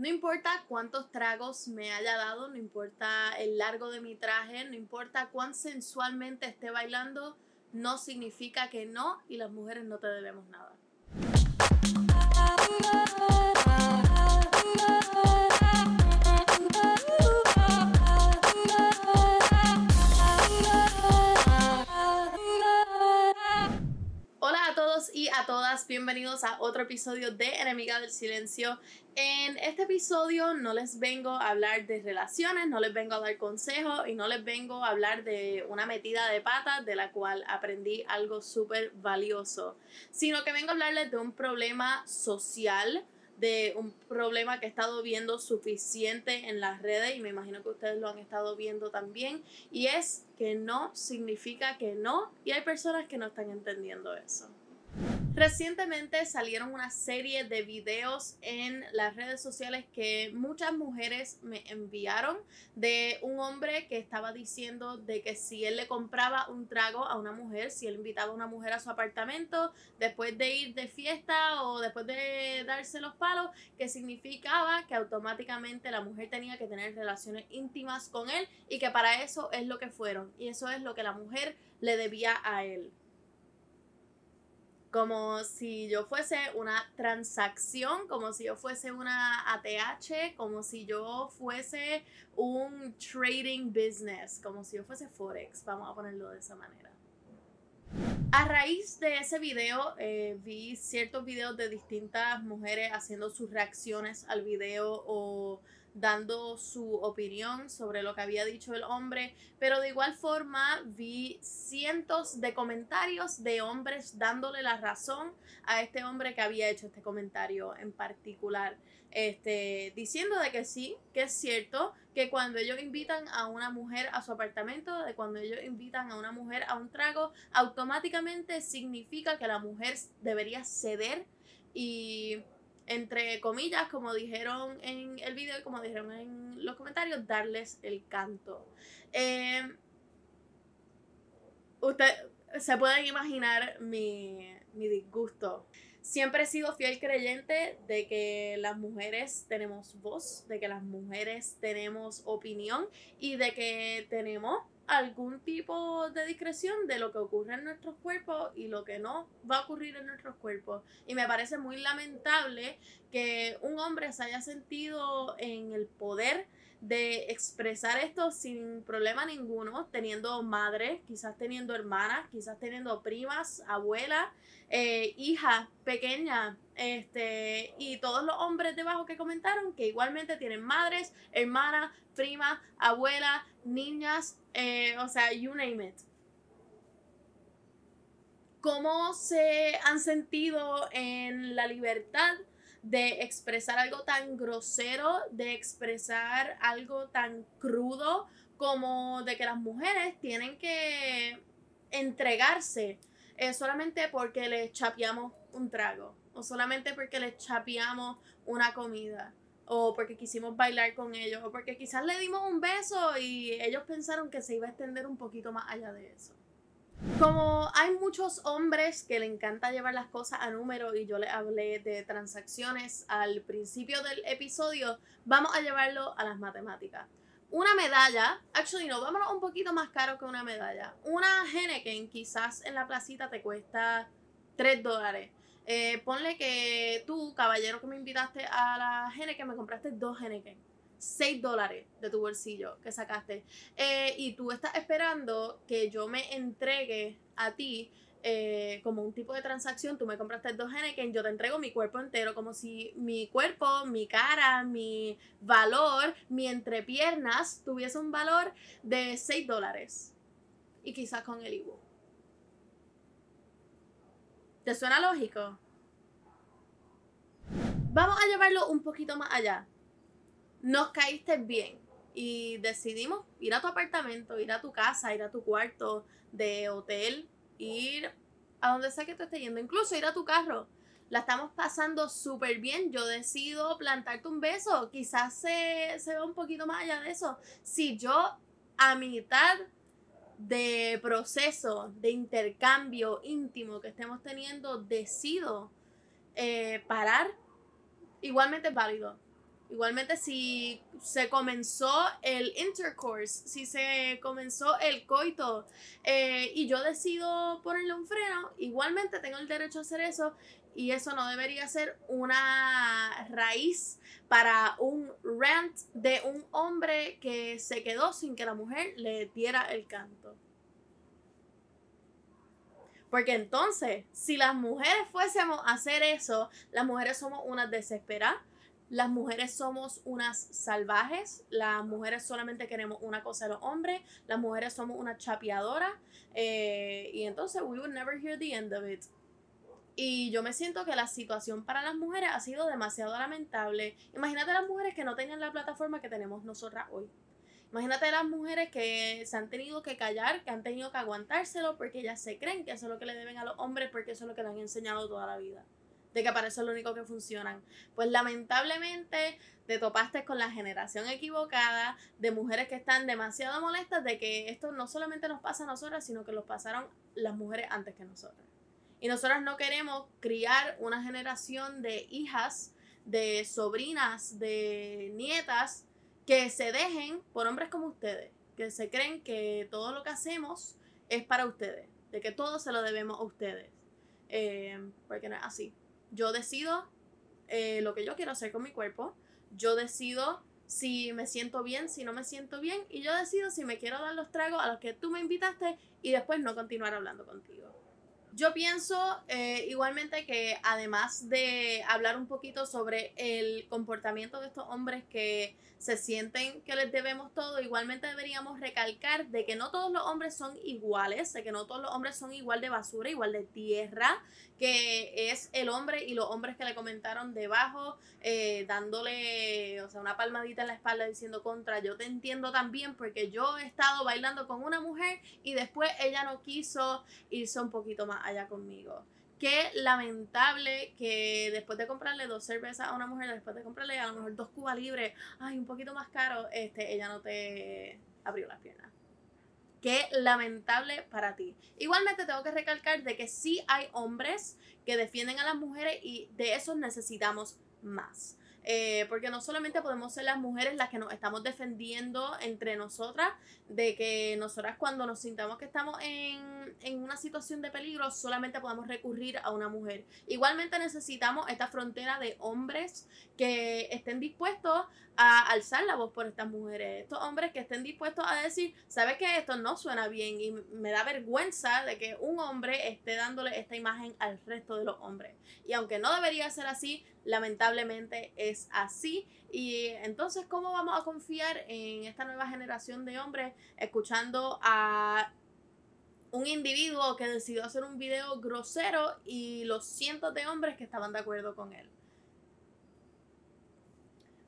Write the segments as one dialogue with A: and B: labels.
A: No importa cuántos tragos me haya dado, no importa el largo de mi traje, no importa cuán sensualmente esté bailando, no significa que no y las mujeres no te debemos nada. Y a todas, bienvenidos a otro episodio de Enemiga del Silencio. En este episodio no les vengo a hablar de relaciones, no les vengo a dar consejos y no les vengo a hablar de una metida de patas de la cual aprendí algo súper valioso, sino que vengo a hablarles de un problema social de un problema que he estado viendo suficiente en las redes y me imagino que ustedes lo han estado viendo también y es que no significa que no y hay personas que no están entendiendo eso. Recientemente salieron una serie de videos en las redes sociales que muchas mujeres me enviaron de un hombre que estaba diciendo de que si él le compraba un trago a una mujer, si él invitaba a una mujer a su apartamento después de ir de fiesta o después de darse los palos, que significaba que automáticamente la mujer tenía que tener relaciones íntimas con él y que para eso es lo que fueron. Y eso es lo que la mujer le debía a él como si yo fuese una transacción, como si yo fuese una ATH, como si yo fuese un trading business, como si yo fuese Forex, vamos a ponerlo de esa manera. A raíz de ese video, eh, vi ciertos videos de distintas mujeres haciendo sus reacciones al video o dando su opinión sobre lo que había dicho el hombre, pero de igual forma vi cientos de comentarios de hombres dándole la razón a este hombre que había hecho este comentario en particular, este, diciendo de que sí, que es cierto, que cuando ellos invitan a una mujer a su apartamento, de cuando ellos invitan a una mujer a un trago, automáticamente significa que la mujer debería ceder y entre comillas, como dijeron en el video y como dijeron en los comentarios, darles el canto. Eh, usted se pueden imaginar mi, mi disgusto. Siempre he sido fiel creyente de que las mujeres tenemos voz, de que las mujeres tenemos opinión y de que tenemos algún tipo de discreción de lo que ocurre en nuestros cuerpos y lo que no va a ocurrir en nuestros cuerpos. Y me parece muy lamentable que un hombre se haya sentido en el poder de expresar esto sin problema ninguno, teniendo madre, quizás teniendo hermanas, quizás teniendo primas, abuelas, eh, hijas pequeñas, este, y todos los hombres debajo que comentaron que igualmente tienen madres, hermanas, primas, abuelas, niñas, eh, o sea, you name it. ¿Cómo se han sentido en la libertad de expresar algo tan grosero, de expresar algo tan crudo como de que las mujeres tienen que entregarse eh, solamente porque les chapeamos un trago o solamente porque les chapeamos una comida o porque quisimos bailar con ellos o porque quizás le dimos un beso y ellos pensaron que se iba a extender un poquito más allá de eso. Como hay muchos hombres que le encanta llevar las cosas a número y yo le hablé de transacciones al principio del episodio, vamos a llevarlo a las matemáticas. Una medalla, actually no, vámonos un poquito más caro que una medalla. Una Henneken quizás en la placita te cuesta 3 dólares. Eh, ponle que tú, caballero que me invitaste a la Henneken, me compraste dos Henneken 6 dólares de tu bolsillo que sacaste. Eh, y tú estás esperando que yo me entregue a ti eh, como un tipo de transacción. Tú me compraste dos Henneken, yo te entrego mi cuerpo entero, como si mi cuerpo, mi cara, mi valor, mi entrepiernas tuviese un valor de 6 dólares. Y quizás con el Ibu. ¿Te suena lógico? Vamos a llevarlo un poquito más allá nos caíste bien y decidimos ir a tu apartamento, ir a tu casa, ir a tu cuarto de hotel, ir a donde sea que tú estés yendo, incluso ir a tu carro. La estamos pasando súper bien. Yo decido plantarte un beso. Quizás se, se vea un poquito más allá de eso. Si yo a mitad de proceso, de intercambio íntimo que estemos teniendo, decido eh, parar, igualmente es válido Igualmente si se comenzó el intercourse, si se comenzó el coito eh, y yo decido ponerle un freno, igualmente tengo el derecho a hacer eso y eso no debería ser una raíz para un rant de un hombre que se quedó sin que la mujer le diera el canto. Porque entonces, si las mujeres fuésemos a hacer eso, las mujeres somos unas desesperadas, las mujeres somos unas salvajes, las mujeres solamente queremos una cosa de los hombres, las mujeres somos una chapeadoras, eh, y entonces we would never hear the end of it. Y yo me siento que la situación para las mujeres ha sido demasiado lamentable. Imagínate las mujeres que no tengan la plataforma que tenemos nosotras hoy. Imagínate las mujeres que se han tenido que callar, que han tenido que aguantárselo porque ellas se creen que eso es lo que le deben a los hombres porque eso es lo que le han enseñado toda la vida. De que para eso es lo único que funcionan. Pues lamentablemente te topaste con la generación equivocada de mujeres que están demasiado molestas de que esto no solamente nos pasa a nosotras, sino que los pasaron las mujeres antes que nosotras. Y nosotros no queremos criar una generación de hijas, de sobrinas, de nietas que se dejen por hombres como ustedes, que se creen que todo lo que hacemos es para ustedes, de que todo se lo debemos a ustedes. Eh, porque no es así. Yo decido eh, lo que yo quiero hacer con mi cuerpo, yo decido si me siento bien, si no me siento bien, y yo decido si me quiero dar los tragos a los que tú me invitaste y después no continuar hablando contigo. Yo pienso eh, igualmente que además de hablar un poquito sobre el comportamiento de estos hombres que se sienten que les debemos todo, igualmente deberíamos recalcar de que no todos los hombres son iguales, de que no todos los hombres son igual de basura, igual de tierra, que es el hombre y los hombres que le comentaron debajo, eh, dándole, o sea, una palmadita en la espalda diciendo contra, yo te entiendo también porque yo he estado bailando con una mujer y después ella no quiso irse un poquito más allá conmigo. Qué lamentable que después de comprarle dos cervezas a una mujer, después de comprarle a lo mejor dos cubas libres, ay, un poquito más caro, este, ella no te abrió las piernas. Qué lamentable para ti. Igualmente tengo que recalcar de que sí hay hombres que defienden a las mujeres y de esos necesitamos más. Eh, porque no solamente podemos ser las mujeres las que nos estamos defendiendo entre nosotras, de que nosotras cuando nos sintamos que estamos en, en una situación de peligro, solamente podemos recurrir a una mujer. Igualmente necesitamos esta frontera de hombres que estén dispuestos a alzar la voz por estas mujeres, estos hombres que estén dispuestos a decir, sabes que esto no suena bien y me da vergüenza de que un hombre esté dándole esta imagen al resto de los hombres. Y aunque no debería ser así, lamentablemente es así. Y entonces, ¿cómo vamos a confiar en esta nueva generación de hombres escuchando a un individuo que decidió hacer un video grosero y los cientos de hombres que estaban de acuerdo con él?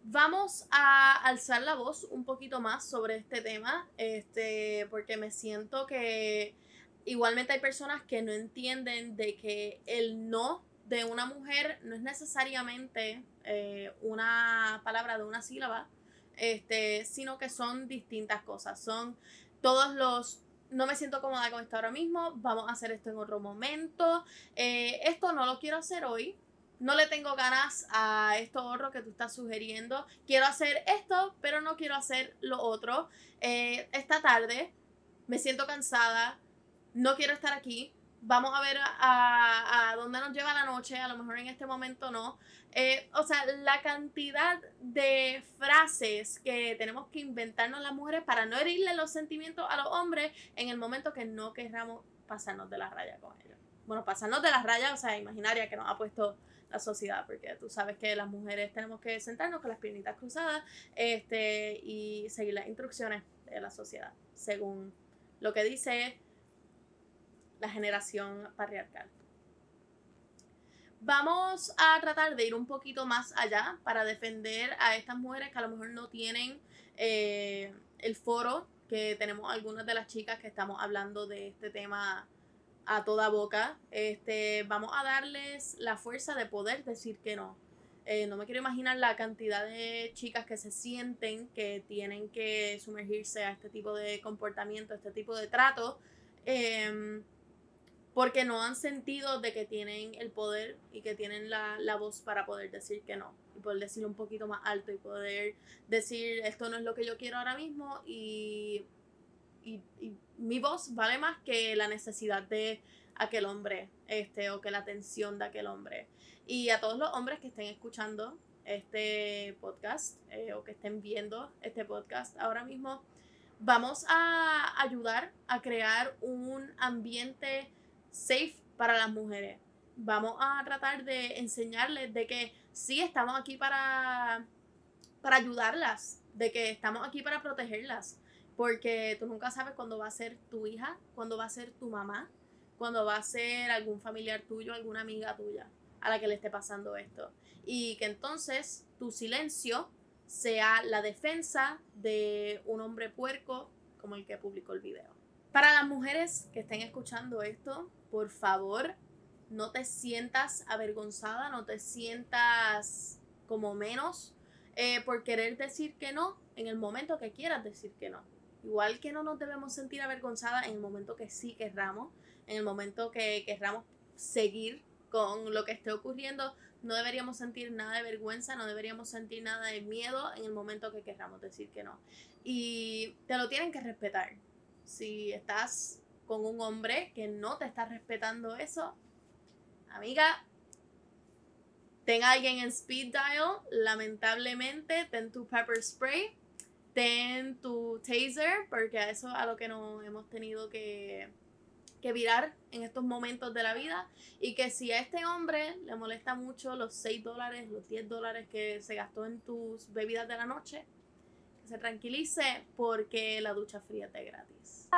A: Vamos a alzar la voz un poquito más sobre este tema, este, porque me siento que igualmente hay personas que no entienden de que el no de una mujer no es necesariamente eh, una palabra de una sílaba, este, sino que son distintas cosas. Son todos los no me siento cómoda con esto ahora mismo, vamos a hacer esto en otro momento, eh, esto no lo quiero hacer hoy, no le tengo ganas a esto otro que tú estás sugiriendo, quiero hacer esto, pero no quiero hacer lo otro. Eh, esta tarde me siento cansada, no quiero estar aquí, vamos a ver a, dónde nos lleva la noche, a lo mejor en este momento no. Eh, o sea, la cantidad de frases que tenemos que inventarnos las mujeres para no herirle los sentimientos a los hombres en el momento que no querramos pasarnos de la raya con ellos. Bueno, pasarnos de la raya, o sea, imaginaria que nos ha puesto la sociedad, porque tú sabes que las mujeres tenemos que sentarnos con las piernitas cruzadas este, y seguir las instrucciones de la sociedad, según lo que dice la generación patriarcal. Vamos a tratar de ir un poquito más allá para defender a estas mujeres que a lo mejor no tienen eh, el foro que tenemos algunas de las chicas que estamos hablando de este tema a toda boca. Este, vamos a darles la fuerza de poder decir que no. Eh, no me quiero imaginar la cantidad de chicas que se sienten que tienen que sumergirse a este tipo de comportamiento, a este tipo de trato, em, porque no han sentido de que tienen el poder y que tienen la, la voz para poder decir que no. y poder decirlo un poquito más alto y poder decir esto no es lo que yo quiero ahora mismo y, y, y mi voz vale más que la necesidad de aquel hombre este o que la atención de aquel hombre y a todos los hombres que estén escuchando este podcast eh, o que estén viendo este podcast ahora mismo vamos a ayudar a crear un ambiente safe para las mujeres vamos a tratar de enseñarles de que sí estamos aquí para, para ayudarlas, de que estamos aquí para protegerlas, porque tú nunca sabes cuándo va a ser tu hija, cuándo va a ser tu mamá, cuándo va a ser algún familiar tuyo, alguna amiga tuya a la que le esté pasando esto. Y que entonces tu silencio sea la defensa de un hombre puerco como el que publicó el video. Para las mujeres que estén escuchando esto, por favor, no te sientas avergonzada, no te sientas como menos eh, por querer decir que no en el momento que quieras decir que no. Igual que no nos debemos sentir avergonzadas en el momento que sí querramos, en el momento que querramos seguir con lo que esté ocurriendo, no deberíamos sentir nada de vergüenza, no deberíamos sentir nada de miedo en el momento que querramos decir que no. Y te lo tienen que respetar. Si estás con un hombre que no te está respetando eso, amiga, ten a alguien en speed dial, lamentablemente, ten tu pepper spray, ten tu taser, porque a eso a lo que nos hemos tenido que, que virar en estos momentos de la vida. Y que si a este hombre le molesta mucho los 6 dólares, los 10 dólares que se gastó en tus bebidas de la noche, se tranquilice porque la ducha fría es de gratis.